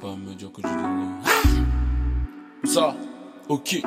pas me dire que tu Ça, ok.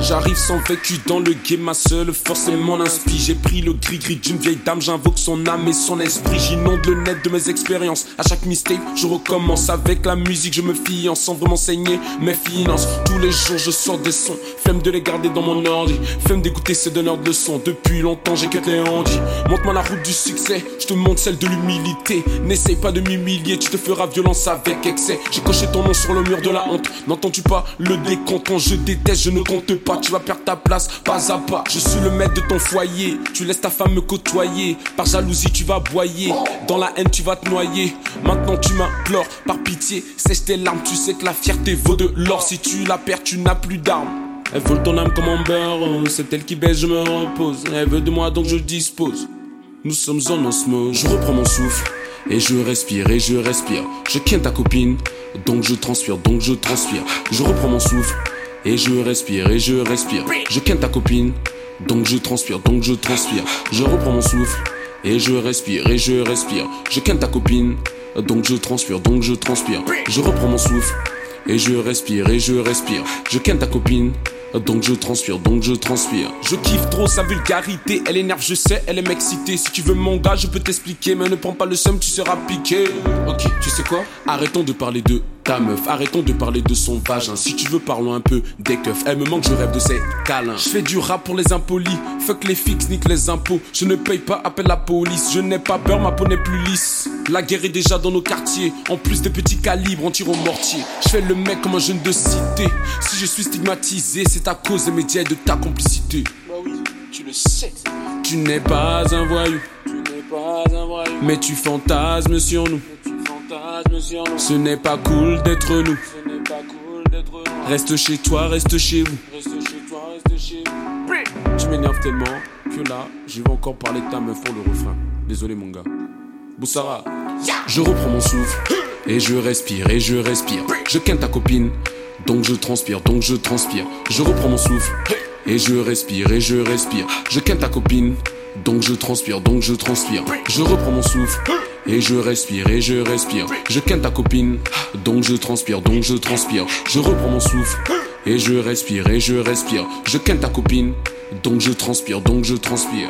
J'arrive sans vécu dans le game, ma seule force est mon inspi. J'ai pris le gris-gris d'une vieille dame, j'invoque son âme et son esprit. J'inonde le net de mes expériences. À chaque mistake, je recommence avec la musique, je me fiance sans vraiment saigner mes finances. Tous les jours, je sors des sons. Flemme de les garder dans mon ordi. Flemme d'écouter ces donneurs de leçons. Depuis longtemps, j'ai que les handis. Montre-moi la route du succès, je te montre celle de l'humilité. N'essaye pas de m'humilier, tu te feras violence avec excès. J'ai coché ton nom sur le mur de la honte. N'entends-tu pas le décompte? Je déteste, je ne compte pas tu vas perdre ta place pas à pas. Je suis le maître de ton foyer, tu laisses ta femme me côtoyer. Par jalousie, tu vas boyer, dans la haine, tu vas te noyer. Maintenant, tu m'implores, par pitié, sèche tes larmes. Tu sais que la fierté vaut de l'or. Si tu la perds, tu n'as plus d'armes. Elle vole ton âme comme un beurre, c'est elle qui baisse, je me repose. Elle veut de moi donc je dispose. Nous sommes en osmose, je reprends mon souffle. Et je respire, et je respire. Je quitte ta copine, donc je transpire, donc je transpire. Je reprends mon souffle. Et je respire, et je respire. Je ken ta copine, donc je transpire, donc je transpire. Je reprends mon souffle, et je respire, et je respire. Je ken ta copine, donc je transpire, donc je transpire. Je reprends mon souffle, et je respire, et je respire. Je ken ta copine, donc je transpire, donc je transpire. Je kiffe trop sa vulgarité, elle énerve, je sais, elle est m'exciter. Si tu veux mon gars, je peux t'expliquer, mais ne prends pas le seum, tu seras piqué. Ok, tu sais quoi? Arrêtons de parler de ta meuf, arrêtons de parler de son vagin. Si tu veux, parlons un peu des keufs. Elle me manque, je rêve de ses câlins. Je fais du rap pour les impolis, fuck les fixes, nique les impôts. Je ne paye pas, appelle la police. Je n'ai pas peur, ma peau n'est plus lisse. La guerre est déjà dans nos quartiers. En plus des petits calibres, on tire au mortier. Je fais le mec comme un jeune de cité. Si je suis stigmatisé, c'est à cause des médias et de ta complicité. Bah oui, tu le sais. Tu n'es pas un voyou, Tu n'es pas un voyou. mais tu fantasmes sur nous. Ce n'est pas cool d'être nous. Reste chez toi, reste chez vous. Tu m'énerves tellement que là, je vais encore parler de ta meuf pour le refrain. Désolé mon gars. Boussara. Je reprends mon souffle et je respire et je respire. Je ken ta copine, donc je transpire, donc je transpire. Je reprends mon souffle et je respire et je respire. Je ken ta copine, donc je transpire, donc je transpire. Je reprends mon souffle et je respire et je respire. Je ken ta copine, donc je transpire, donc je transpire. Je reprends mon souffle et je respire et je respire. Je ken ta copine, donc je transpire, donc je transpire.